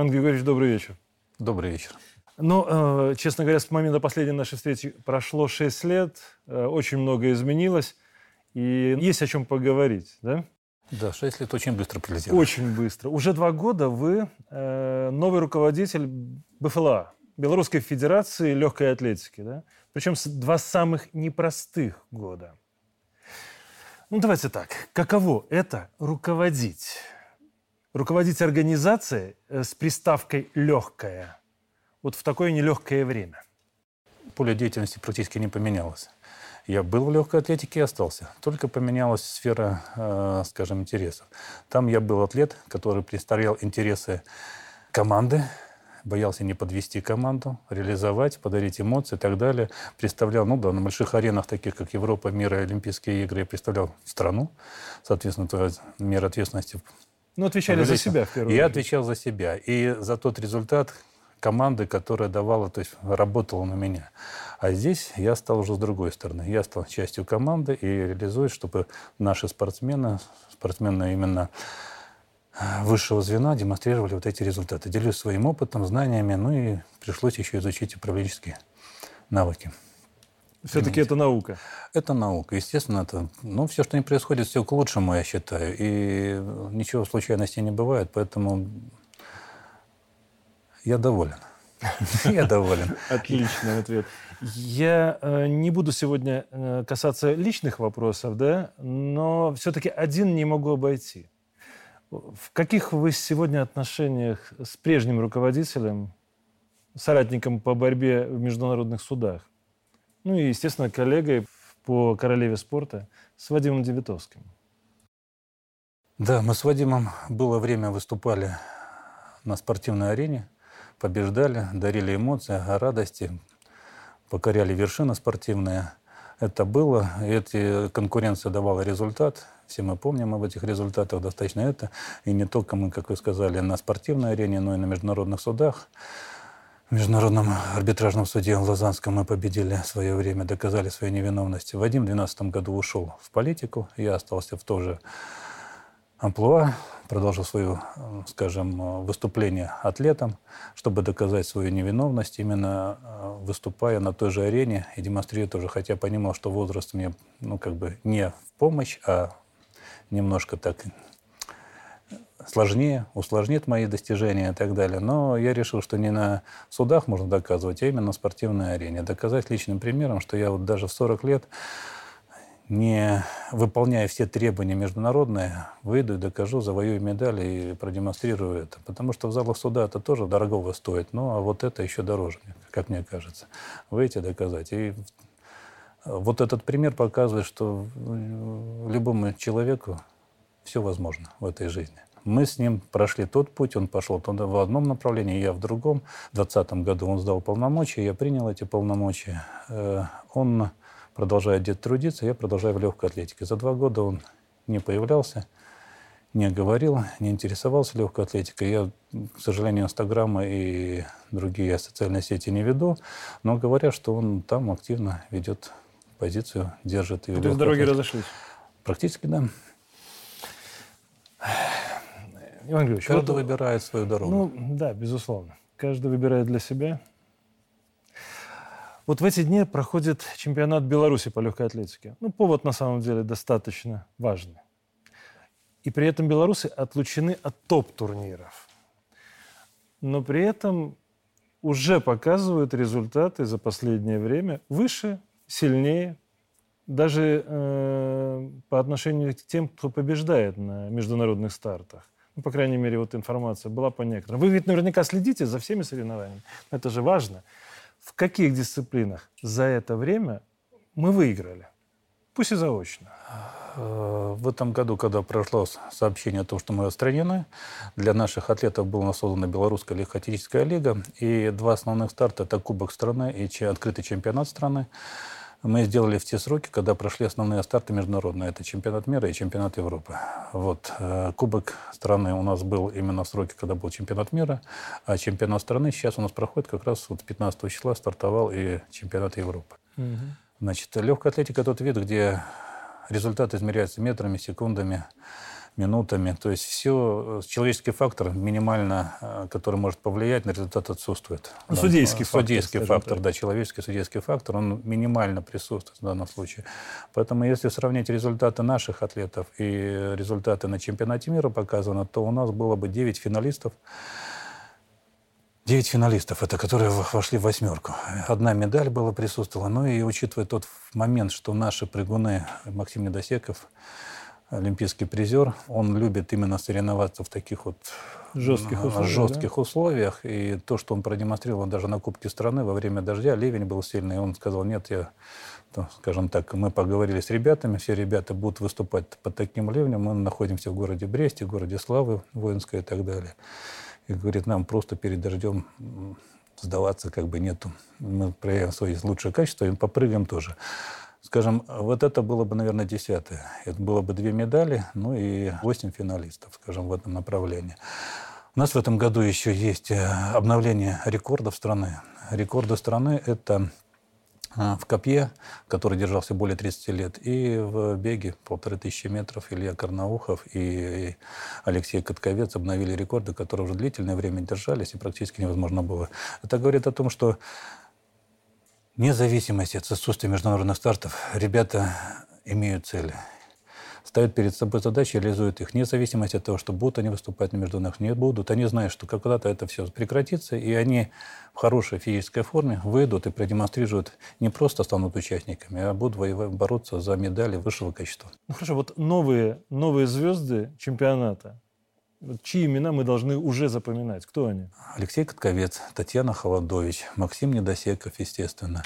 Иван Григорьевич, добрый вечер. Добрый вечер. Ну, э, честно говоря, с момента последней нашей встречи прошло 6 лет, э, очень много изменилось, и есть о чем поговорить, да? Да, 6 лет очень быстро пролетело. Очень быстро. Уже два года вы э, новый руководитель БФЛА, Белорусской Федерации легкой атлетики, да? Причем два самых непростых года. Ну, давайте так. Каково это руководить? Руководить организацией э, с приставкой «легкая» вот в такое нелегкое время? Поле деятельности практически не поменялось. Я был в легкой атлетике и остался. Только поменялась сфера, э, скажем, интересов. Там я был атлет, который представлял интересы команды, боялся не подвести команду, реализовать, подарить эмоции и так далее. Представлял, ну да, на больших аренах, таких как Европа, мир Олимпийские игры, я представлял страну. Соответственно, мера ответственности ну, отвечали за себя, в первую очередь. Я отвечал за себя. И за тот результат команды, которая давала, то есть работала на меня. А здесь я стал уже с другой стороны. Я стал частью команды и реализую, чтобы наши спортсмены, спортсмены именно высшего звена демонстрировали вот эти результаты. Делюсь своим опытом, знаниями, ну и пришлось еще изучить управленческие навыки. Все-таки это наука. Это наука. Естественно, это, ну, все, что не происходит, все к лучшему, я считаю. И ничего случайностей не бывает, поэтому я доволен. Я доволен. Отличный ответ. Я э, не буду сегодня э, касаться личных вопросов, да, но все-таки один не могу обойти. В каких вы сегодня отношениях с прежним руководителем, соратником по борьбе в международных судах? Ну и, естественно, коллегой по королеве спорта с Вадимом Девятовским. Да, мы с Вадимом было время выступали на спортивной арене, побеждали, дарили эмоции, радости, покоряли вершины спортивные. Это было, и эти конкуренция давала результат. Все мы помним об этих результатах, достаточно это. И не только мы, как вы сказали, на спортивной арене, но и на международных судах. В Международном арбитражном суде в Лозанском мы победили свое время, доказали свою невиновность. Вадим в 2012 году ушел в политику, я остался в том же амплуа, продолжил свое, скажем, выступление атлетом, чтобы доказать свою невиновность, именно э, выступая на той же арене и демонстрируя тоже, хотя понимал, что возраст мне, ну, как бы не в помощь, а немножко так сложнее, усложнит мои достижения и так далее. Но я решил, что не на судах можно доказывать, а именно на спортивной арене. Доказать личным примером, что я вот даже в 40 лет, не выполняя все требования международные, выйду и докажу, завоюю медаль и продемонстрирую это. Потому что в залах суда это тоже дорогого стоит. Ну, а вот это еще дороже, как мне кажется. Выйти доказать. И вот этот пример показывает, что любому человеку все возможно в этой жизни. Мы с ним прошли тот путь, он пошел туда в одном направлении, я в другом. В 2020 году он сдал полномочия, я принял эти полномочия. Э, он продолжает где-то трудиться, я продолжаю в легкой атлетике. За два года он не появлялся, не говорил, не интересовался легкой атлетикой. Я, к сожалению, Инстаграма и другие социальные сети не веду, но говорят, что он там активно ведет позицию, держит. И в дороге разошлись? Практически, да. Иван Григорьевич, Каждый вот, выбирает свою дорогу. Ну, да, безусловно. Каждый выбирает для себя. Вот в эти дни проходит чемпионат Беларуси по легкой атлетике. Ну, повод на самом деле достаточно важный. И при этом белорусы отлучены от топ-турниров. Но при этом уже показывают результаты за последнее время выше, сильнее, даже э, по отношению к тем, кто побеждает на международных стартах ну, по крайней мере, вот информация была по некоторым. Вы ведь наверняка следите за всеми соревнованиями. Это же важно. В каких дисциплинах за это время мы выиграли? Пусть и заочно. В этом году, когда прошло сообщение о том, что мы отстранены, для наших атлетов была создана Белорусская легкоатлетическая лига, и два основных старта – это Кубок страны и открытый чемпионат страны мы сделали в те сроки, когда прошли основные старты международные. Это чемпионат мира и чемпионат Европы. Вот. Э, Кубок страны у нас был именно в сроке, когда был чемпионат мира, а чемпионат страны сейчас у нас проходит как раз вот 15 числа стартовал и чемпионат Европы. Угу. Значит, легкая атлетика – тот вид, где результат измеряется метрами, секундами, минутами. То есть все, человеческий фактор минимально, который может повлиять на результат, отсутствует. Ну, судейский фактор. Судейский фактор, так. да, человеческий судейский фактор, он минимально присутствует в данном случае. Поэтому если сравнить результаты наших атлетов и результаты на чемпионате мира показаны, то у нас было бы 9 финалистов, Девять финалистов, это которые вошли в восьмерку. Одна медаль была присутствовала. Ну и учитывая тот момент, что наши прыгуны, Максим Недосеков, олимпийский призер, он любит именно соревноваться в таких вот жестких условиях. Жестких да? условиях. И то, что он продемонстрировал даже на Кубке страны во время дождя, ливень был сильный, и он сказал, нет, я, то, скажем так, мы поговорили с ребятами, все ребята будут выступать под таким ливнем, мы находимся в городе Бресте, в городе Славы воинской и так далее. И говорит, нам просто перед дождем сдаваться как бы нету. Мы проявим свои лучшие качества и попрыгаем тоже. Скажем, вот это было бы, наверное, десятое. Это было бы две медали, ну и восемь финалистов, скажем, в этом направлении. У нас в этом году еще есть э, обновление рекордов страны. Рекорды страны – это а, в копье, который держался более 30 лет, и в беге полторы тысячи метров Илья Карнаухов и Алексей Катковец обновили рекорды, которые уже длительное время держались, и практически невозможно было. Это говорит о том, что вне зависимости от отсутствия международных стартов ребята имеют цели ставят перед собой задачи, реализуют их, вне зависимости от того, что будут они выступать на международных, не будут. Они знают, что когда-то это все прекратится, и они в хорошей физической форме выйдут и продемонстрируют, не просто станут участниками, а будут воевать, бороться за медали высшего качества. Ну хорошо, вот новые, новые звезды чемпионата, Чьи имена мы должны уже запоминать? Кто они? Алексей Катковец, Татьяна Холодович, Максим Недосеков, естественно,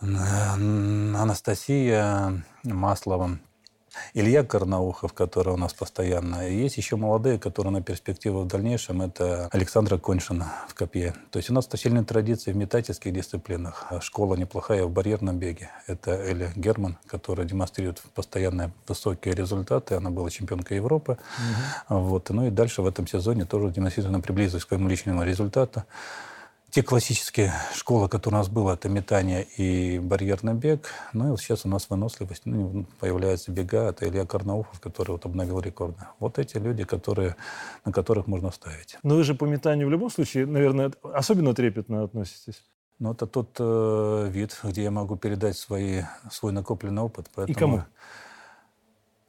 Анастасия Маслова, Илья Карнаухов, который у нас постоянно. И есть еще молодые, которые на перспективу в дальнейшем. Это Александра Коньшина в копье. То есть у нас сильные традиции в метательских дисциплинах. Школа неплохая в барьерном беге. Это Эля Герман, которая демонстрирует постоянно высокие результаты. Она была чемпионкой Европы. Угу. Вот. Ну и дальше в этом сезоне тоже демонстрирует приблизилась к своему личному результату те классические школы, которые у нас было, это метание и барьерный бег. Ну и вот сейчас у нас выносливость. Ну, появляется бега, это Илья Карнаухов, который вот обновил рекорды. Вот эти люди, которые, на которых можно ставить. Но вы же по метанию в любом случае, наверное, особенно трепетно относитесь. Ну, это тот э, вид, где я могу передать свои, свой накопленный опыт. Поэтому... И кому?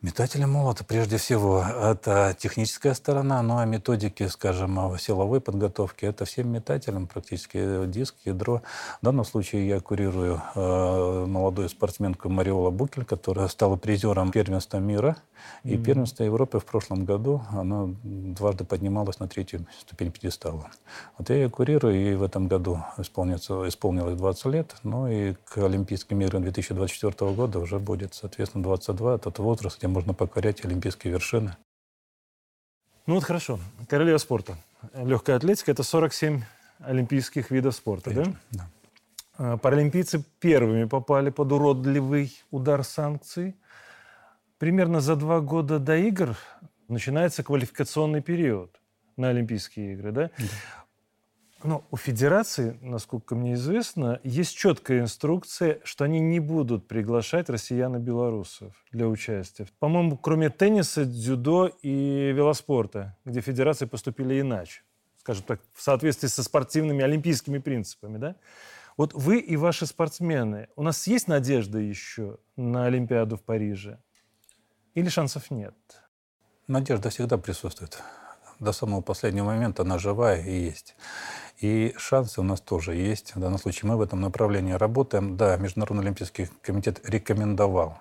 Метатели молота, прежде всего, это техническая сторона, ну а методики, скажем, силовой подготовки, это всем метателям практически диск, ядро. В данном случае я курирую э, молодую спортсменку Мариола Букель, которая стала призером первенства мира и mm-hmm. первенства Европы в прошлом году. Она дважды поднималась на третью ступень пьедестала. Вот я ее курирую, и в этом году исполнится, исполнилось 20 лет, ну и к Олимпийским играм 2024 года уже будет, соответственно, 22, тот возраст, где можно покорять олимпийские вершины. Ну вот хорошо. Королева спорта. Легкая атлетика – это 47 олимпийских видов спорта, Конечно, да? да? Паралимпийцы первыми попали под уродливый удар санкций. Примерно за два года до игр начинается квалификационный период на Олимпийские игры. Да? Да. Но у федерации, насколько мне известно, есть четкая инструкция, что они не будут приглашать россиян и белорусов для участия. По-моему, кроме тенниса, дзюдо и велоспорта, где федерации поступили иначе. Скажем так, в соответствии со спортивными олимпийскими принципами. Да? Вот вы и ваши спортсмены, у нас есть надежда еще на Олимпиаду в Париже? Или шансов нет? Надежда всегда присутствует. До самого последнего момента она живая и есть. И шансы у нас тоже есть. В данном случае мы в этом направлении работаем. Да, Международный олимпийский комитет рекомендовал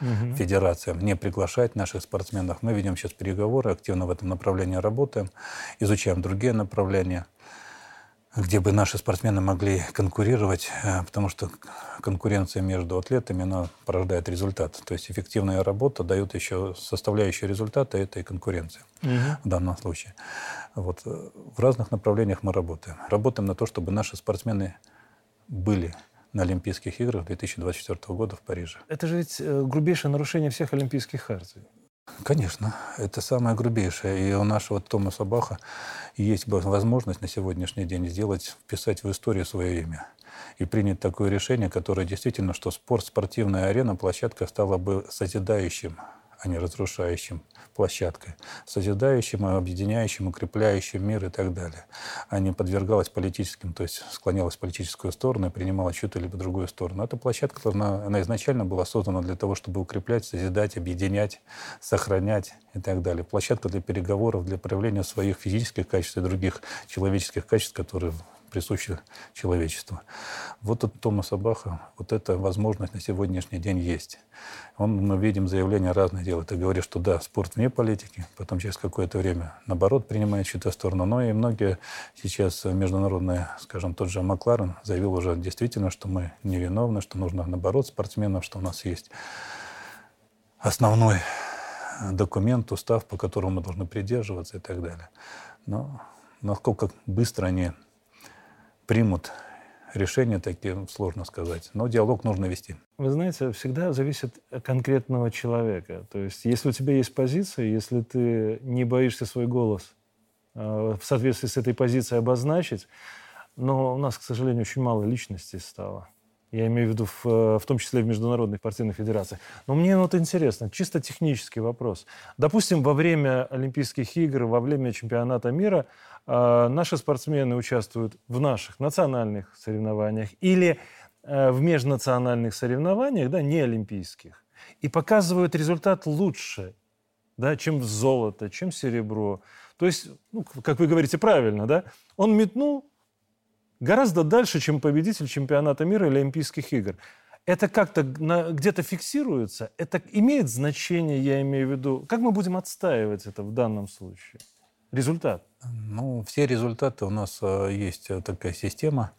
угу. федерациям не приглашать наших спортсменов. Мы ведем сейчас переговоры, активно в этом направлении работаем, изучаем другие направления где бы наши спортсмены могли конкурировать, э, потому что конкуренция между атлетами, она порождает результат. То есть эффективная работа дает еще составляющую результата этой конкуренции угу. в данном случае. Вот. Э, в разных направлениях мы работаем. Работаем на то, чтобы наши спортсмены были на Олимпийских играх 2024 года в Париже. Это же ведь э, грубейшее нарушение всех олимпийских хартий. Конечно, это самое грубейшее. И у нашего Томаса Баха есть возможность на сегодняшний день сделать, вписать в историю свое имя и принять такое решение, которое действительно, что спорт, спортивная арена, площадка стала бы созидающим, а не разрушающим площадкой, созидающим, объединяющим, укрепляющим мир и так далее, а не подвергалась политическим, то есть склонялась в политическую сторону и принимала чью-то либо другую сторону. Эта площадка должна, она изначально была создана для того, чтобы укреплять, созидать, объединять, сохранять и так далее. Площадка для переговоров, для проявления своих физических качеств и других человеческих качеств, которые присущи человечеству. Вот у Томаса Баха вот эта возможность на сегодняшний день есть. Он, мы видим заявления разных дел. Это говорит, что да, спорт вне политики, потом через какое-то время, наоборот, принимает чью-то сторону. Но и многие сейчас международные, скажем, тот же Макларен заявил уже действительно, что мы невиновны, что нужно, наоборот, спортсменов, что у нас есть основной документ, устав, по которому мы должны придерживаться и так далее. Но насколько быстро они примут решения такие, сложно сказать. Но диалог нужно вести. Вы знаете, всегда зависит от конкретного человека. То есть, если у тебя есть позиция, если ты не боишься свой голос э, в соответствии с этой позицией обозначить, но у нас, к сожалению, очень мало личностей стало. Я имею в виду в, э, в том числе в международных спортивных федерациях. Но мне вот интересно, чисто технический вопрос. Допустим, во время Олимпийских игр, во время чемпионата мира э, наши спортсмены участвуют в наших национальных соревнованиях или э, в межнациональных соревнованиях, да, не олимпийских, и показывают результат лучше, да, чем золото, чем серебро. То есть, ну, как вы говорите правильно, да, он метнул гораздо дальше, чем победитель чемпионата мира или Олимпийских игр. Это как-то где-то фиксируется? Это имеет значение, я имею в виду? Как мы будем отстаивать это в данном случае? Результат? Ну, все результаты у нас э, есть э, такая система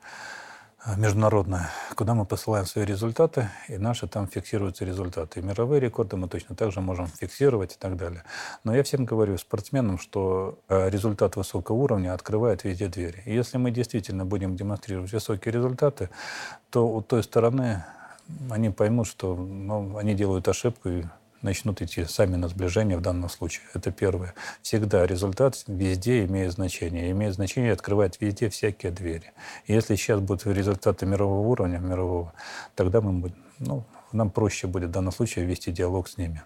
международная, куда мы посылаем свои результаты, и наши там фиксируются результаты. И мировые рекорды мы точно так же можем фиксировать и так далее. Но я всем говорю, спортсменам, что э, результат высокого уровня открывает везде двери. И если мы действительно будем демонстрировать высокие результаты, то у той стороны они поймут, что ну, они делают ошибку, и начнут идти сами на сближение в данном случае. Это первое. Всегда результат везде имеет значение. Имеет значение открывать везде всякие двери. И если сейчас будут результаты мирового уровня, мирового, тогда мы будем, ну, нам проще будет в данном случае вести диалог с ними.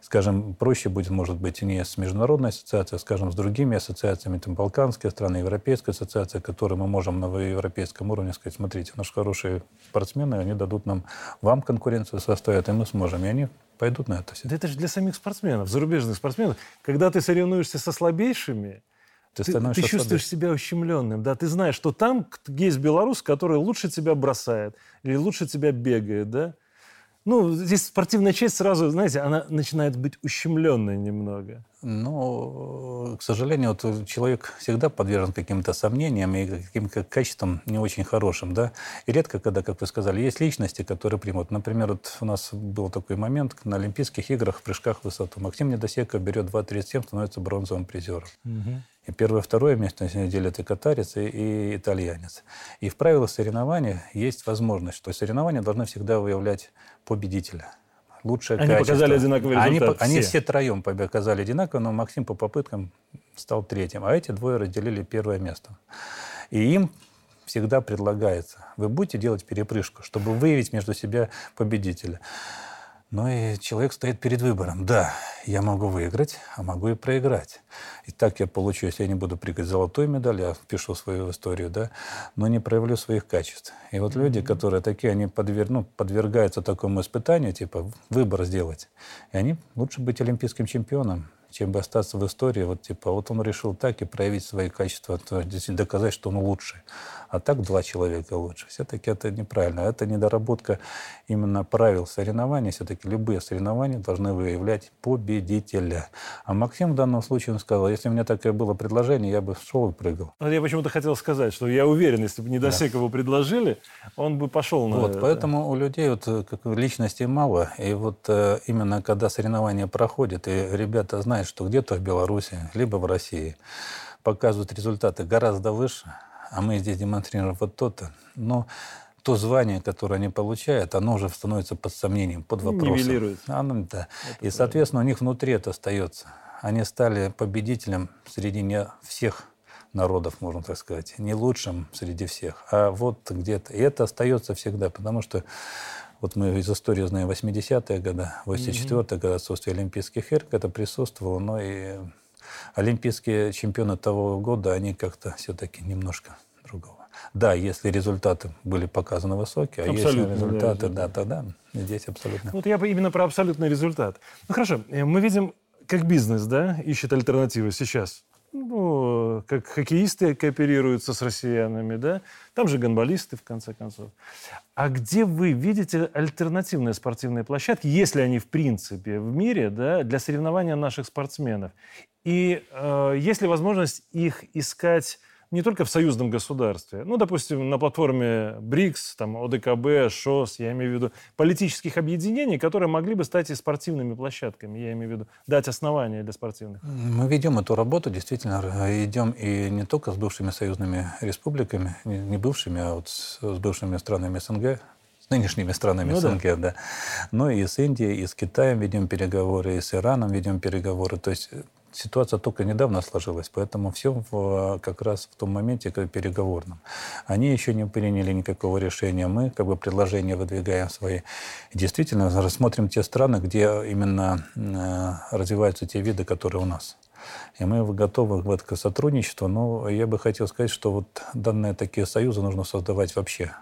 Скажем, проще будет, может быть, не с международной ассоциацией, а, скажем, с другими ассоциациями, там, Балканские страны, Европейская ассоциация, которые мы можем на европейском уровне сказать, смотрите, наши хорошие спортсмены, они дадут нам, вам конкуренцию составят, и мы сможем. И они пойдут на это. Да это же для самих спортсменов, зарубежных спортсменов. Когда ты соревнуешься со слабейшими, ты, ты, ты чувствуешь себя ущемленным, да, ты знаешь, что там есть белорус, который лучше тебя бросает или лучше тебя бегает, да, ну, здесь спортивная часть сразу, знаете, она начинает быть ущемленной немного. Ну, к сожалению, вот человек всегда подвержен каким-то сомнениям и каким-то качествам не очень хорошим, да. И редко, когда, как вы сказали, есть личности, которые примут. Например, вот у нас был такой момент на Олимпийских играх в прыжках в высоту. Максим Недосеков берет 2.37, становится бронзовым призером. Угу. И первое, второе место делят и катарец, и, и итальянец. И в правилах соревнования есть возможность, что соревнования должны всегда выявлять победителя. Лучшее они качество. показали одинаковый результат. Они, все. они все троем показали одинаково, но Максим по попыткам стал третьим. А эти двое разделили первое место. И им всегда предлагается, вы будете делать перепрыжку, чтобы выявить между себя победителя. Но и человек стоит перед выбором. Да, я могу выиграть, а могу и проиграть. И так я получу, если я не буду прыгать золотую медаль, я впишу свою историю, да, но не проявлю своих качеств. И вот люди, которые такие, они подвер... ну, подвергаются такому испытанию, типа выбор сделать. И они лучше быть олимпийским чемпионом, чем бы остаться в истории, вот типа, вот он решил так и проявить свои качества, то доказать, что он лучший. А так два человека лучше. Все-таки это неправильно. Это недоработка именно правил соревнований. Все-таки любые соревнования должны выявлять победителя. А Максим в данном случае он сказал, если у меня такое было предложение, я бы шел и прыгал. Я почему-то хотел сказать, что я уверен, если бы Недосекову да. предложили, он бы пошел на вот, это. Поэтому у людей вот, как личностей мало. И вот э, именно когда соревнования проходят, и ребята знают, что где-то в Беларуси, либо в России показывают результаты гораздо выше, а мы здесь демонстрируем вот то-то. Но то звание, которое они получают, оно уже становится под сомнением, под вопросом. Нивелируется. Оно, да. И, соответственно, у них внутри это остается. Они стали победителем среди не всех народов, можно так сказать, не лучшим среди всех, а вот где-то. И это остается всегда, потому что Вот мы из истории знаем 80-е годы, 84-е годы, отсутствие Олимпийских игр, это присутствовало, но и олимпийские чемпионы того года, они как-то все-таки немножко другого. Да, если результаты были показаны высокие, а если результаты, да, да, тогда здесь абсолютно. Вот я бы именно про абсолютный результат. Ну хорошо, э, мы видим, как бизнес, да, ищет альтернативы сейчас ну, как хоккеисты кооперируются с россиянами, да, там же гонболисты, в конце концов. А где вы видите альтернативные спортивные площадки, если они в принципе в мире, да, для соревнования наших спортсменов? И э, есть ли возможность их искать не только в союзном государстве, ну, допустим, на платформе БРИКС, там, ОДКБ, ШОС, я имею в виду, политических объединений, которые могли бы стать и спортивными площадками, я имею в виду, дать основания для спортивных. Мы ведем эту работу, действительно, идем и не только с бывшими союзными республиками, не бывшими, а вот с, бывшими странами СНГ, с нынешними странами ну, СНГ, да. да. Но и с Индией, и с Китаем ведем переговоры, и с Ираном ведем переговоры. То есть ситуация только недавно сложилась, поэтому все в, как раз в том моменте как переговорном. Они еще не приняли никакого решения, мы как бы предложения выдвигаем свои. И действительно рассмотрим те страны, где именно э, развиваются те виды, которые у нас. И мы готовы в это сотрудничество, но я бы хотел сказать, что вот данные такие союзы нужно создавать вообще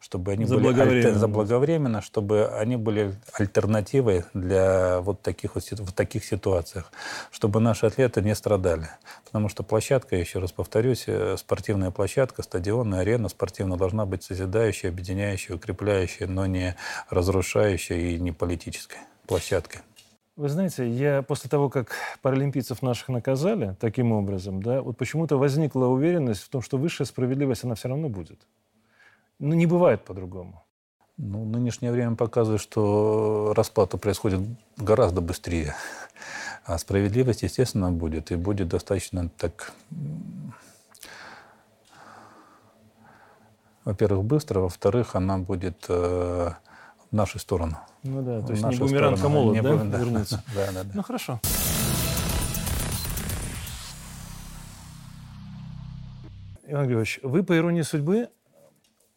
чтобы они были альтер... заблаговременно, чтобы они были альтернативой для вот таких вот в таких ситуациях, чтобы наши атлеты не страдали. Потому что площадка, еще раз повторюсь, э, спортивная площадка, стадионная арена спортивная должна быть созидающей, объединяющей, укрепляющей, но не разрушающей и не политической площадкой. Вы знаете, я после того, как паралимпийцев наших наказали таким образом, да, вот почему-то возникла уверенность в том, что высшая справедливость, она все равно будет. Ну, не бывает по-другому. Ну, нынешнее время показывает, что расплата происходит гораздо быстрее. А справедливость, естественно, будет. И будет достаточно так, во-первых, быстро, во-вторых, она будет э, в нашу сторону. Ну да, то есть не бумеранг, а молот, не да, да, вернуться? Да, да, да. Ну, хорошо. Иван Григорьевич, вы, по иронии судьбы,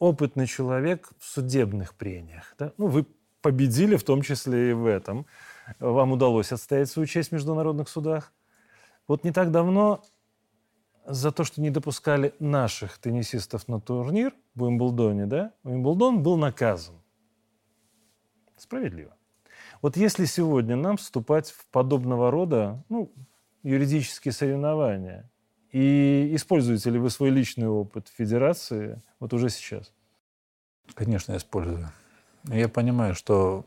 опытный человек в судебных прениях. Да? Ну, вы победили в том числе и в этом. Вам удалось отстоять свою честь в международных судах. Вот не так давно за то, что не допускали наших теннисистов на турнир в Уимблдоне, да, Уимблдон был наказан. Справедливо. Вот если сегодня нам вступать в подобного рода ну, юридические соревнования, и используете ли вы свой личный опыт в федерации вот уже сейчас? Конечно, использую. Я понимаю, что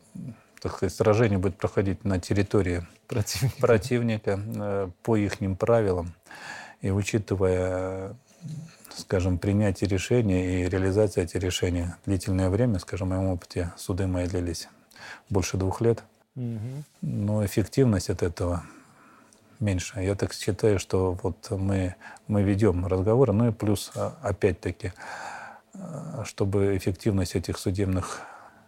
так сказать, сражение будет проходить на территории противника, противника э, по их правилам. И учитывая, скажем, принятие решения и реализация этих решений длительное время, скажем, в моем опыте суды мои длились больше двух лет, угу. но эффективность от этого меньше. Я так считаю, что вот мы, мы ведем разговоры, ну и плюс, а, опять-таки, а, чтобы эффективность этих судебных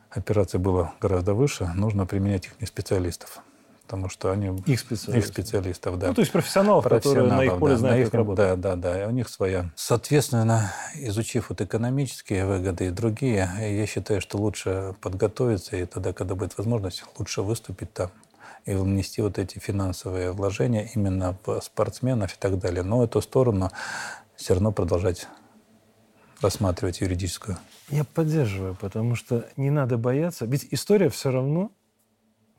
операций была гораздо выше, нужно применять их не специалистов. Потому что они... Их специалистов. Их специалистов, да. Ну, то есть профессионалов, профессионалов которые на их поле да, знают, на их, работать. Да, да, да. У них своя. Соответственно, изучив вот экономические выгоды и другие, я считаю, что лучше подготовиться, и тогда, когда будет возможность, лучше выступить там и внести вот эти финансовые вложения именно в спортсменов и так далее. Но эту сторону все равно продолжать рассматривать юридическую. Я поддерживаю, потому что не надо бояться. Ведь история все равно,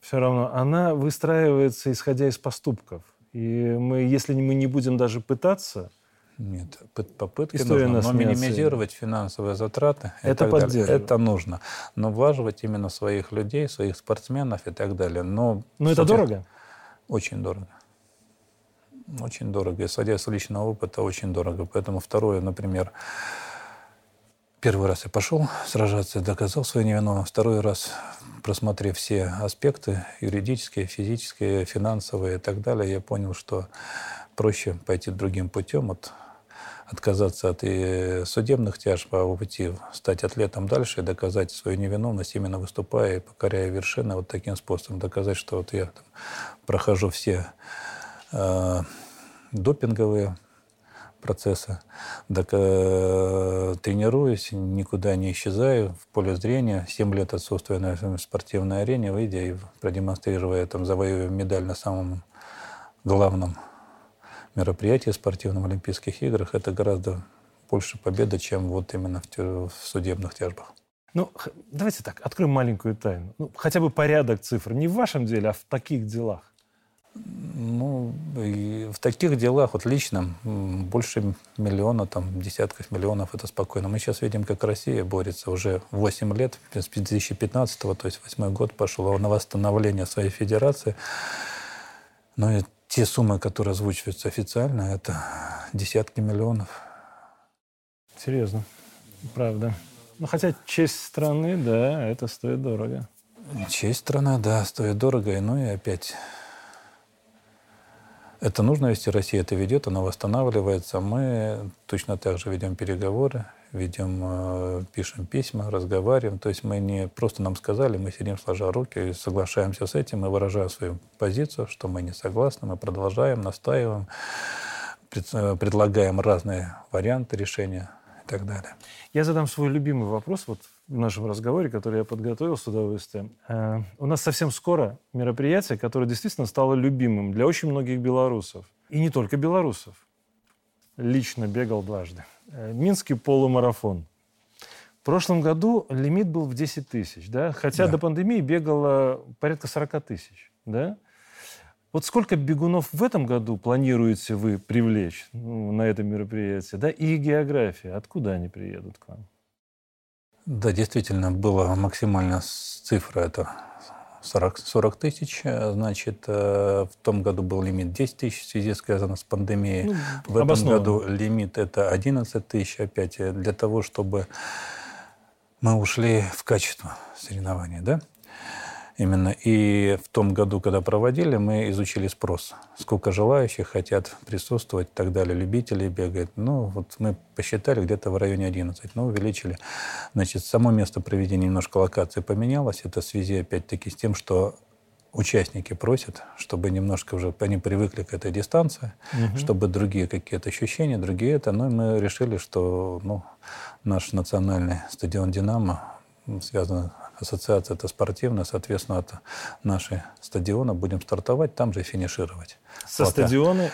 все равно, она выстраивается исходя из поступков. И мы, если мы не будем даже пытаться, нет, попытки История нужно, но минимизировать финансовые затраты это, это нужно. Но влаживать именно своих людей, своих спортсменов и так далее. Но, но это дорого? Очень дорого. Очень дорого. Исходя с личного опыта, очень дорого. Поэтому второе, например, первый раз я пошел сражаться, доказал свою невиновность. Второй раз, просмотрев все аспекты, юридические, физические, финансовые и так далее, я понял, что проще пойти другим путем. Вот отказаться от э, судебных тяжб, а пути стать атлетом дальше и доказать свою невиновность, именно выступая и покоряя вершины вот таким способом. Доказать, что вот я там, прохожу все э, допинговые процесса. Э, тренируюсь, никуда не исчезаю в поле зрения. Семь лет отсутствия на спортивной арене, выйдя и продемонстрируя, там, завоевывая медаль на самом главном мероприятии спортивном Олимпийских играх, это гораздо больше победа, чем вот именно в, в судебных тяжбах. Ну, давайте так, откроем маленькую тайну. Ну, хотя бы порядок цифр. Не в вашем деле, а в таких делах. Ну, в таких делах, вот лично, больше миллиона, там, десятков миллионов, это спокойно. Мы сейчас видим, как Россия борется уже 8 лет, с 2015 то есть 8 год пошел на восстановление своей федерации. Но и те суммы, которые озвучиваются официально, это десятки миллионов. Серьезно, правда. Ну, хотя честь страны, да, это стоит дорого. Честь страны, да, стоит дорого. Ну и опять это нужно вести, Россия это ведет, она восстанавливается. Мы точно так же ведем переговоры, ведем, э, пишем письма, разговариваем. То есть мы не просто нам сказали, мы сидим сложа руки соглашаемся с этим, мы выражаем свою позицию, что мы не согласны, мы продолжаем, настаиваем, э, предлагаем разные варианты решения и так далее. Я задам свой любимый вопрос вот в нашем разговоре, который я подготовил с удовольствием. Э, у нас совсем скоро мероприятие, которое действительно стало любимым для очень многих белорусов. И не только белорусов. Лично бегал дважды. Э, Минский полумарафон. В прошлом году лимит был в 10 тысяч, да? Хотя да. до пандемии бегало порядка 40 тысяч, да? Вот сколько бегунов в этом году планируете вы привлечь ну, на это мероприятие? Да? И география. Откуда они приедут к вам? Да, действительно, была максимальная цифра, это 40, 40 тысяч. Значит, э, в том году был лимит 10 тысяч в связи связано с пандемией. Ну, в этом обоснованно. году лимит это 11 тысяч опять для того, чтобы мы ушли в качество соревнований, да? Именно. И в том году, когда проводили, мы изучили спрос. Сколько желающих хотят присутствовать и так далее. Любителей бегают. Ну, вот мы посчитали где-то в районе 11. Ну, увеличили. Значит, само место проведения немножко локации поменялось. Это в связи, опять-таки, с тем, что участники просят, чтобы немножко уже они привыкли к этой дистанции, угу. чтобы другие какие-то ощущения, другие это. Ну, и мы решили, что ну, наш национальный стадион «Динамо» связан ассоциация это спортивная, соответственно, от нашей стадиона будем стартовать, там же и финишировать. Со вот, стадиона?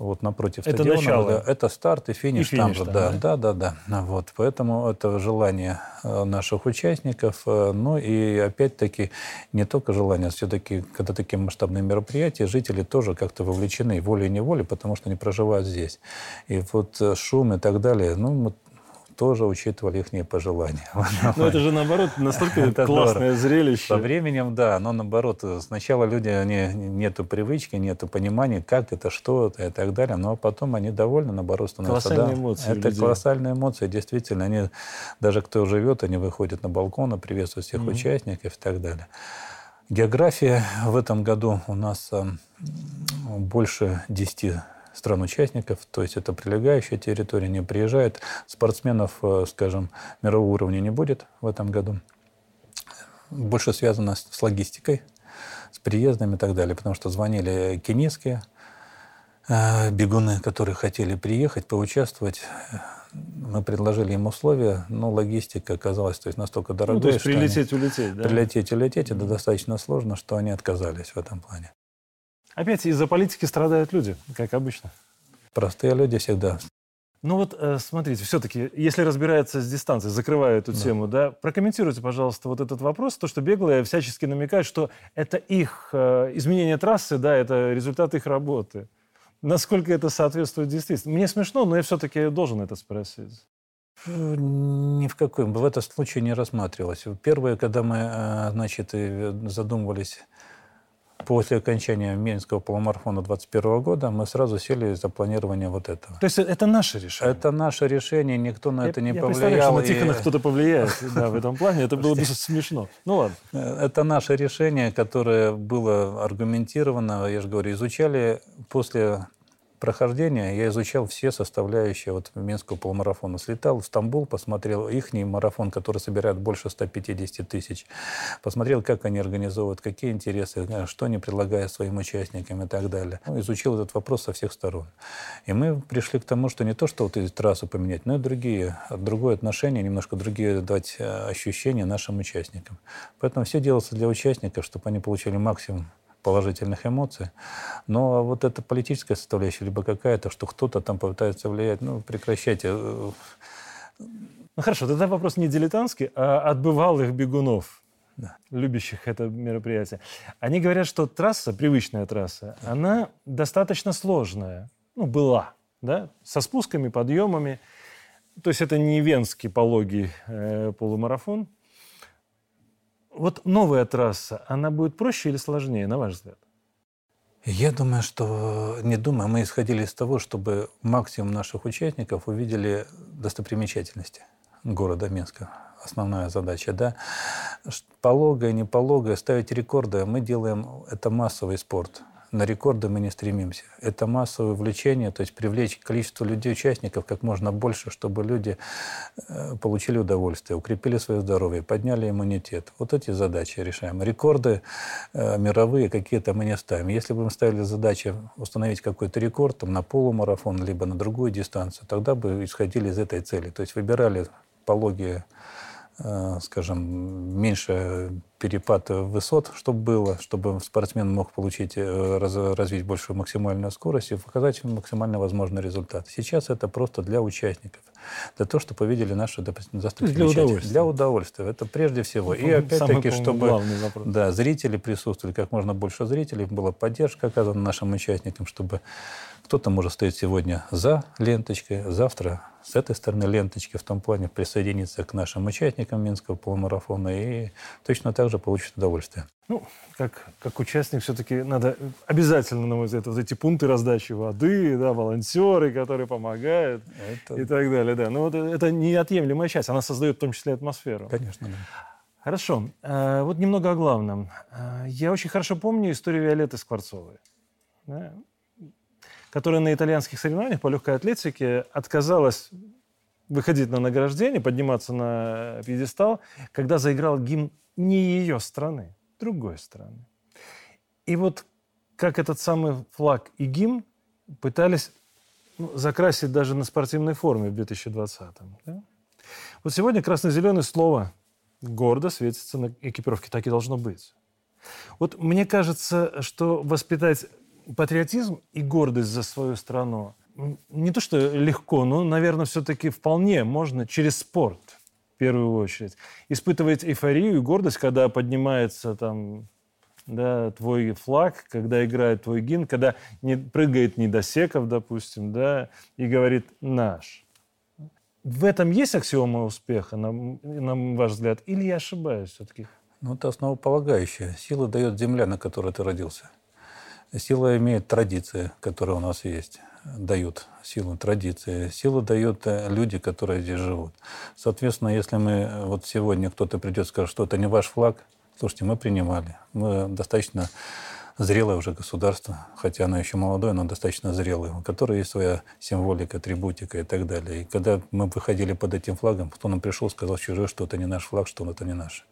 Вот напротив это стадиона. Начало. Это старт и финиш, и финиш там же. Там, да, да, да, да, да. Вот, поэтому это желание э, наших участников. Э, ну и опять-таки не только желание, все-таки, когда такие масштабные мероприятия, жители тоже как-то вовлечены волей-неволей, потому что они проживают здесь. И вот э, шум и так далее, ну, тоже учитывали их пожелания. Ну, это же, наоборот, настолько это классное зрелище. Со временем, да, но, наоборот, сначала люди, они, нету привычки, нету понимания, как это, что это и так далее, но потом они довольны, наоборот, становятся. Колоссальные да, эмоции. Это колоссальные эмоции, действительно. Они, даже кто живет, они выходят на балкон, приветствуют всех mm-hmm. участников и так далее. География в этом году у нас больше 10 стран-участников, то есть это прилегающая территория, не приезжает. Спортсменов, э, скажем, мирового уровня не будет в этом году. Больше связано с логистикой, с приездами и так далее, потому что звонили кенийские э, бегуны, которые хотели приехать, поучаствовать. Мы предложили им условия, но логистика оказалась то есть, настолько дорогой, ну, то есть прилететь, они... улететь, да? Прилететь, улететь, это достаточно сложно, что они отказались в этом плане. Опять из-за политики страдают люди, как обычно. Простые люди всегда. Ну вот, э, смотрите, все-таки, если разбирается с дистанцией, закрывая эту да. тему, да, прокомментируйте, пожалуйста, вот этот вопрос, то, что беглые всячески намекают, что это их э, изменение трассы, да, это результат их работы. Насколько это соответствует действительности? Мне смешно, но я все-таки должен это спросить. Ни в каком. В этом случае не рассматривалось. Первое, когда мы, э, значит, задумывались после окончания Минского полумарафона 2021 года мы сразу сели за планирование вот этого. То есть это наше решение? Это наше решение, никто на я, это не я повлиял. Я на Тихона кто-то повлияет да, в этом плане, это было бы смешно. Ну ладно. Это наше решение, которое было аргументировано, я же говорю, изучали после прохождения я изучал все составляющие вот Минского полумарафона. Слетал в Стамбул, посмотрел их марафон, который собирает больше 150 тысяч. Посмотрел, как они организовывают, какие интересы, э, что они предлагают своим участникам и так далее. Ну, изучил этот вопрос со всех сторон. И мы пришли к тому, что не то, что вот эти трассу поменять, но и другие, другое отношение, немножко другие дать э, ощущения нашим участникам. Поэтому все делается для участников, чтобы они получили максимум положительных эмоций. Но вот эта политическая составляющая, либо какая-то, что кто-то там пытается влиять, ну, прекращайте. Ну хорошо, тогда вопрос не дилетантский, а от бывалых бегунов, да. любящих это мероприятие. Они говорят, что трасса, привычная трасса, да. она достаточно сложная. Ну, была, да, со спусками, подъемами. То есть это не венский пологий э, полумарафон, вот новая трасса, она будет проще или сложнее, на ваш взгляд? Я думаю, что не думаю. Мы исходили из того, чтобы максимум наших участников увидели достопримечательности города Минска. Основная задача, да. Пологая, не пологая, ставить рекорды. Мы делаем это массовый спорт на рекорды мы не стремимся. Это массовое увлечение, то есть привлечь количество людей, участников как можно больше, чтобы люди э, получили удовольствие, укрепили свое здоровье, подняли иммунитет. Вот эти задачи решаем. Рекорды э, мировые какие-то мы не ставим. Если бы мы ставили задачи установить какой-то рекорд там, на полумарафон, либо на другую дистанцию, тогда бы исходили из этой цели. То есть выбирали пологие скажем, меньше перепад высот, чтобы было, чтобы спортсмен мог получить, э, раз, развить большую максимальную скорость и показать максимально возможный результат. Сейчас это просто для участников, для того, чтобы увидели наши достопримечательности. Для удовольствия. Для удовольствия. Это прежде всего. И опять-таки, чтобы да, зрители присутствовали, как можно больше зрителей, была поддержка оказана нашим участникам, чтобы кто-то может стоять сегодня за ленточкой, завтра с этой стороны ленточки, в том плане присоединиться к нашим участникам Минского полумарафона и точно так же получить удовольствие. Ну, как, как участник все-таки надо обязательно, на мой взгляд, вот эти пункты раздачи воды, да, волонтеры, которые помогают это... и так далее. Да. Но вот это неотъемлемая часть, она создает в том числе атмосферу. Конечно, да. Хорошо. А, вот немного о главном. А, я очень хорошо помню историю Виолетты Скворцовой которая на итальянских соревнованиях по легкой атлетике отказалась выходить на награждение, подниматься на пьедестал, когда заиграл гимн не ее страны, другой страны. И вот как этот самый флаг и гимн пытались ну, закрасить даже на спортивной форме в 2020-м. Да? Вот сегодня красно-зеленое слово гордо светится на экипировке. Так и должно быть. Вот мне кажется, что воспитать патриотизм и гордость за свою страну не то что легко, но, наверное, все-таки вполне можно через спорт в первую очередь. Испытывать эйфорию и гордость, когда поднимается там да, твой флаг, когда играет твой гимн, когда не, прыгает Недосеков, допустим, да, и говорит «наш». В этом есть аксиома успеха, на, на ваш взгляд, или я ошибаюсь все-таки? Ну, это основополагающая. Сила дает земля, на которой ты родился. Сила имеет традиции, которые у нас есть, дают силу традиции. Силу дают э, люди, которые здесь живут. Соответственно, если мы э, вот сегодня кто-то придет и скажет, что это не ваш флаг, слушайте, мы принимали. Мы достаточно зрелое уже государство, хотя оно еще молодое, но достаточно зрелое, у которого есть своя символика, атрибутика и так далее. И когда мы выходили под этим флагом, кто нам пришел, сказал что это не наш флаг, что это не наш.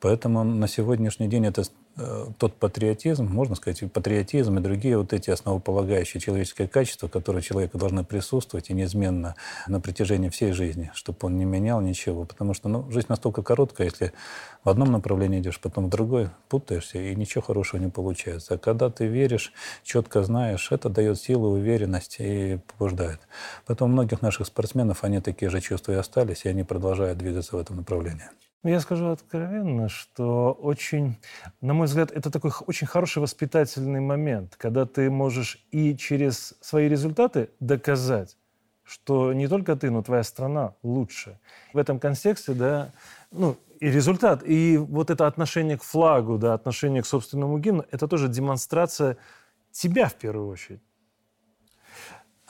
Поэтому на сегодняшний день это Э, тот патриотизм, можно сказать, и патриотизм, и другие вот эти основополагающие человеческие качества, которые человеку должны присутствовать и неизменно на протяжении всей жизни, чтобы он не менял ничего. Потому что ну, жизнь настолько короткая, если в одном направлении идешь, потом в другой, путаешься, и ничего хорошего не получается. А когда ты веришь, четко знаешь, это дает силу, уверенность и побуждает. Поэтому многих наших спортсменов, они такие же чувства и остались, и они продолжают двигаться в этом направлении. Я скажу откровенно, что очень, на мой взгляд, это такой очень хороший воспитательный момент, когда ты можешь и через свои результаты доказать, что не только ты, но твоя страна лучше. В этом контексте, да, ну, и результат, и вот это отношение к флагу, да, отношение к собственному гимну, это тоже демонстрация тебя в первую очередь.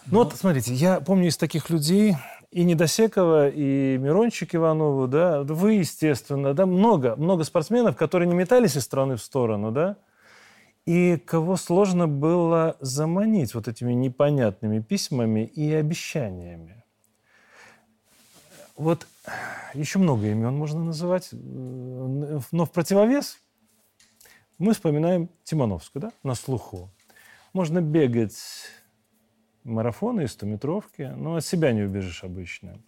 Ну, ну вот, смотрите, я помню из таких людей, и Недосекова, и Мирончик Иванову, да, вы, естественно, да, много, много спортсменов, которые не метались из стороны в сторону, да, и кого сложно было заманить вот этими непонятными письмами и обещаниями. Вот еще много имен можно называть, но в противовес мы вспоминаем Тимановскую, да, на слуху. Можно бегать марафоны и стометровки, но от себя не убежишь обычно.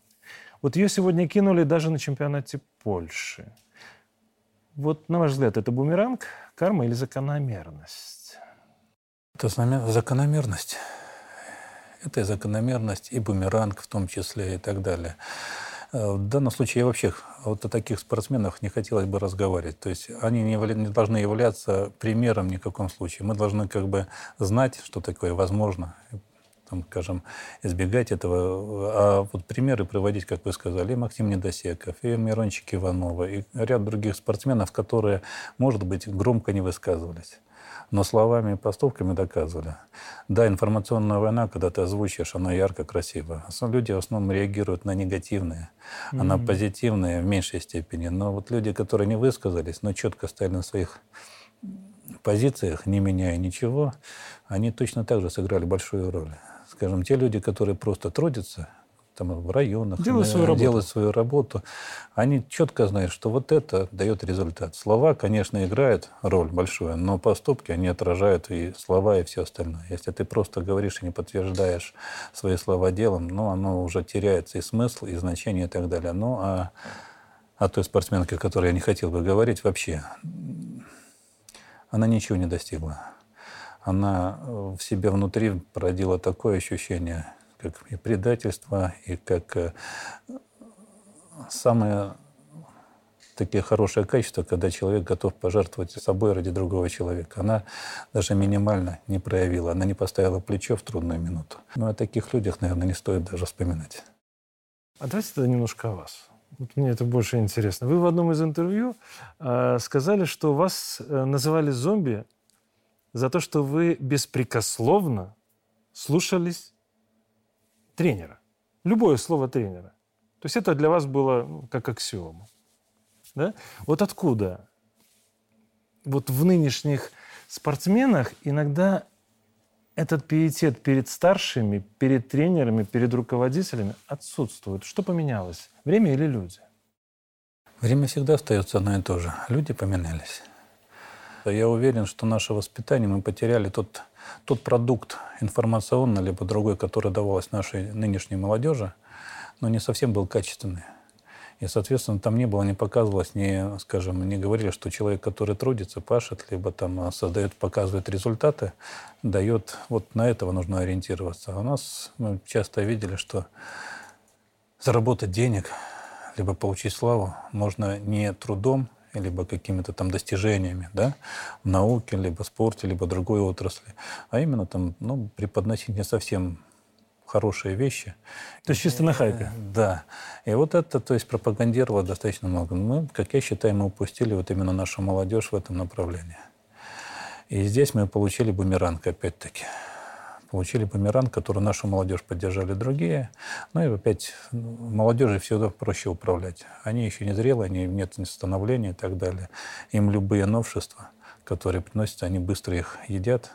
Вот ее сегодня кинули даже на чемпионате Польши. Вот, на ваш взгляд, это бумеранг, карма или закономерность? Это закономерность. Это и закономерность, и бумеранг в том числе, и так далее. Э, в данном случае я вообще вот о таких спортсменах не хотелось бы разговаривать. То есть они не, не должны являться примером ни в каком случае. Мы должны как бы знать, что такое возможно, там, скажем, избегать этого. А вот примеры приводить, как вы сказали, и Максим Недосеков, и Мирончик Иванова, и ряд других спортсменов, которые, может быть, громко не высказывались но словами и поступками доказывали. Да, информационная война, когда ты озвучишь, она ярко, красиво. Люди в основном реагируют на негативные, mm-hmm. а на позитивные в меньшей степени. Но вот люди, которые не высказались, но четко стояли на своих позициях, не меняя ничего, они точно так же сыграли большую роль. Скажем, те люди, которые просто трудятся, там, в районах, делают свою, работу. делают свою работу, они четко знают, что вот это дает результат. Слова, конечно, играют роль большую, но поступки, они отражают и слова, и все остальное. Если ты просто говоришь и не подтверждаешь свои слова делом, ну, оно уже теряется и смысл, и значение, и так далее. Ну, а о той спортсменке, о которой я не хотел бы говорить вообще, она ничего не достигла. Она в себе внутри породила такое ощущение – как и предательство, и как э, самое такие хорошие качества, когда человек готов пожертвовать собой ради другого человека. Она даже минимально не проявила, она не поставила плечо в трудную минуту. Но о таких людях, наверное, не стоит даже вспоминать. А давайте тогда немножко о вас. Вот мне это больше интересно. Вы в одном из интервью э, сказали, что вас э, называли зомби за то, что вы беспрекословно слушались тренера. Любое слово тренера. То есть это для вас было ну, как аксиома. Да? Вот откуда вот в нынешних спортсменах иногда этот пиетет перед старшими, перед тренерами, перед руководителями отсутствует. Что поменялось? Время или люди? Время всегда остается одно и то же. Люди поменялись. Я уверен, что наше воспитание мы потеряли тот тот продукт информационный, либо другой, который давалось нашей нынешней молодежи, но не совсем был качественный. И, соответственно, там не было, не показывалось, не, скажем, не говорили, что человек, который трудится, пашет, либо там создает, показывает результаты, дает, вот на этого нужно ориентироваться. А у нас мы часто видели, что заработать денег, либо получить славу можно не трудом, либо какими-то там достижениями да, в науке, либо в спорте, либо другой отрасли, а именно там, ну, преподносить не совсем хорошие вещи. То есть чисто на хайпе? Да. И вот это, то есть, пропагандировало достаточно много. Мы, как я считаю, мы упустили вот именно нашу молодежь в этом направлении. И здесь мы получили бумеранг, опять-таки получили бумеранг, который нашу молодежь поддержали другие. Ну и опять молодежи всегда проще управлять. Они еще не зрелые, они нет становления и так далее. Им любые новшества, которые приносятся, они быстро их едят,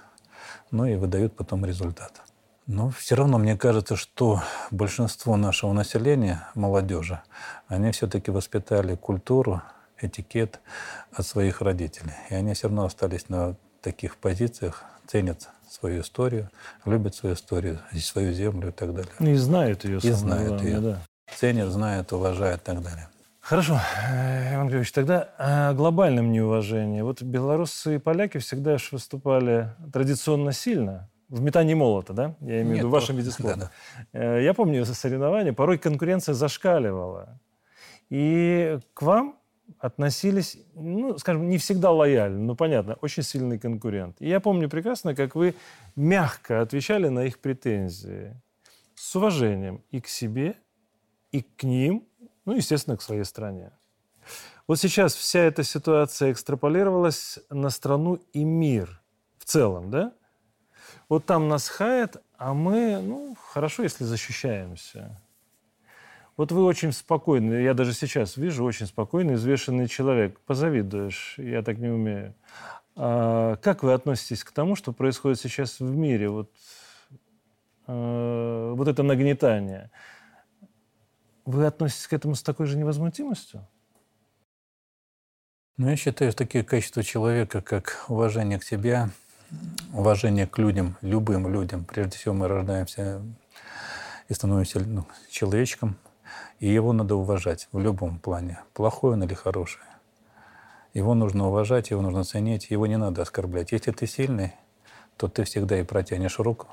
ну и выдают потом результат. Но все равно мне кажется, что большинство нашего населения, молодежи, они все-таки воспитали культуру, этикет от своих родителей. И они все равно остались на таких позициях, ценят свою историю, любят свою историю, свою землю и так далее. И знают ее. И знают главное, ее. Да. Ценят, знают, уважают и так далее. Хорошо, э, Иван Григорьевич, тогда о глобальном неуважении. Вот белорусы и поляки всегда же выступали традиционно сильно, в метании молота, да? Я имею в виду в вашем виде спорта. Да, да. Э, я помню соревнования, порой конкуренция зашкаливала. И к вам относились, ну, скажем, не всегда лояльно, но понятно, очень сильный конкурент. И я помню прекрасно, как вы мягко отвечали на их претензии. С уважением и к себе, и к ним, ну, естественно, к своей стране. Вот сейчас вся эта ситуация экстраполировалась на страну и мир в целом, да? Вот там нас хает, а мы, ну, хорошо, если защищаемся. Вот вы очень спокойный, я даже сейчас вижу, очень спокойный, взвешенный человек. Позавидуешь, я так не умею. А как вы относитесь к тому, что происходит сейчас в мире? Вот, э, вот это нагнетание. Вы относитесь к этому с такой же невозмутимостью? Ну, я считаю, что такие качества человека, как уважение к себе, уважение к людям, любым людям. Прежде всего, мы рождаемся и становимся ну, человечком, и его надо уважать в любом плане, плохой он или хороший. Его нужно уважать, его нужно ценить, его не надо оскорблять. Если ты сильный, то ты всегда и протянешь руку,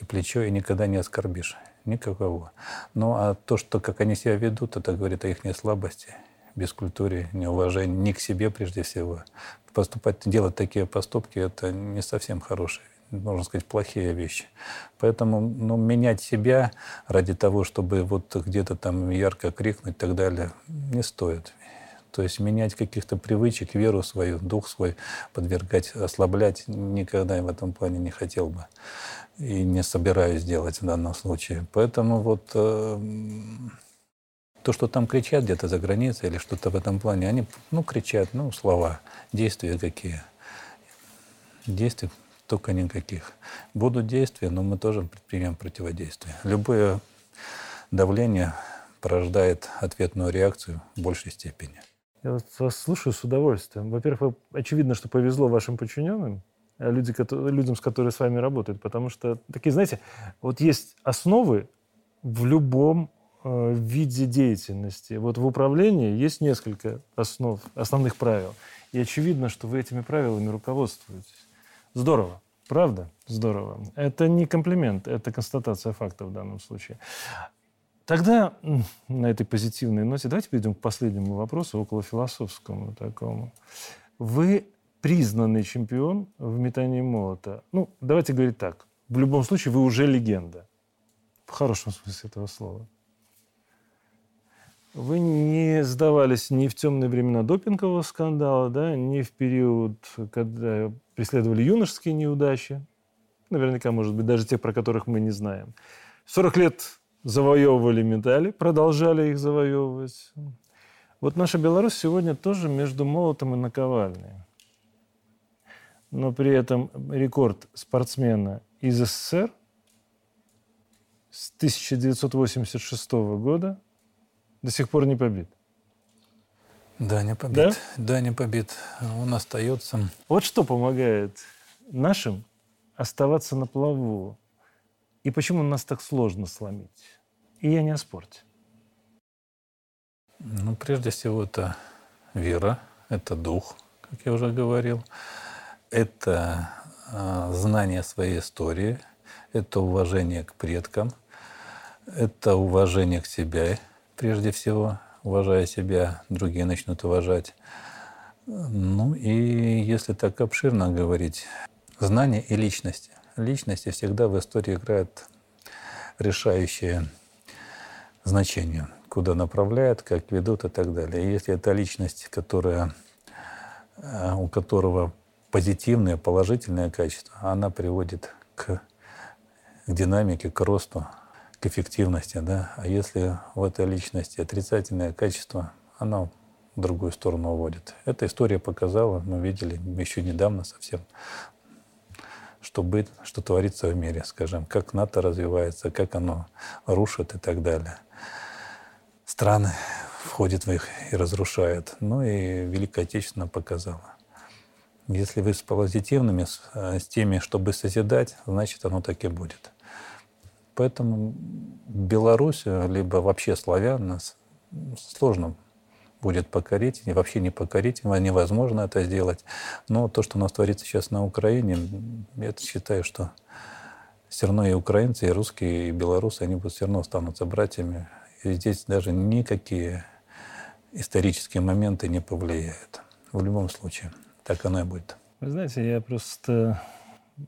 и плечо, и никогда не оскорбишь никакого. Ну а то, что как они себя ведут, это говорит о их слабости, бескультуре, неуважении, не к себе прежде всего. Поступать, делать такие поступки, это не совсем хорошие можно сказать, плохие вещи. Поэтому ну, менять себя ради того, чтобы вот где-то там ярко крикнуть и так далее, не стоит. То есть менять каких-то привычек, веру свою, дух свой подвергать, ослаблять никогда в этом плане не хотел бы. И не собираюсь делать в данном случае. Поэтому вот э, то, что там кричат где-то за границей или что-то в этом плане, они, ну, кричат, ну, слова, действия какие. Действия только никаких. Будут действия, но мы тоже предпримем противодействие. Любое давление порождает ответную реакцию в большей степени. Я вас слушаю с удовольствием. Во-первых, очевидно, что повезло вашим подчиненным, а люди, людям, с которыми с вами работают, потому что такие, знаете, вот есть основы в любом э, виде деятельности. Вот в управлении есть несколько основ, основных правил. И очевидно, что вы этими правилами руководствуетесь. Здорово. Правда? Здорово. Это не комплимент, это констатация факта в данном случае. Тогда на этой позитивной ноте давайте перейдем к последнему вопросу, около философскому такому. Вы признанный чемпион в метании молота. Ну, давайте говорить так. В любом случае, вы уже легенда. В хорошем смысле этого слова. Вы не сдавались ни в темные времена допингового скандала, да, ни в период, когда преследовали юношеские неудачи. Наверняка, может быть, даже те, про которых мы не знаем. 40 лет завоевывали медали, продолжали их завоевывать. Вот наша Беларусь сегодня тоже между молотом и наковальней. Но при этом рекорд спортсмена из СССР с 1986 года до сих пор не побит. Да, не побит. Да, не побит. Он остается. Вот что помогает нашим оставаться на плаву. И почему нас так сложно сломить? И я не о спорте. Ну, прежде всего, это вера, это дух, как я уже говорил. Это э, знание своей истории, это уважение к предкам, это уважение к себе, прежде всего, уважая себя, другие начнут уважать. Ну и если так обширно говорить, знания и личности. Личности всегда в истории играют решающее значение, куда направляют, как ведут и так далее. И если это личность, которая, э, у которого позитивное, положительное качество, она приводит к, к динамике, к росту, эффективности, да. А если в этой личности отрицательное качество, оно в другую сторону уводит. Эта история показала, мы видели еще недавно совсем, что быт, что творится в мире, скажем, как НАТО развивается, как оно рушит и так далее. Страны входят в их и разрушают. Ну и Великая Отечественная показала. Если вы с позитивными, с, э, с теми, чтобы созидать, значит, оно так и будет. Поэтому Беларусь, либо вообще славян нас сложно будет покорить, и вообще не покорить, невозможно это сделать. Но то, что у нас творится сейчас на Украине, я считаю, что все равно и украинцы, и русские, и белорусы, они будут все равно останутся братьями. И здесь даже никакие исторические моменты не повлияют. В любом случае, так оно и будет. Вы знаете, я просто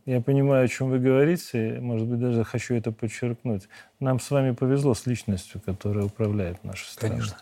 я понимаю, о чем вы говорите, может быть, даже хочу это подчеркнуть. Нам с вами повезло с личностью, которая управляет нашей страной. Конечно.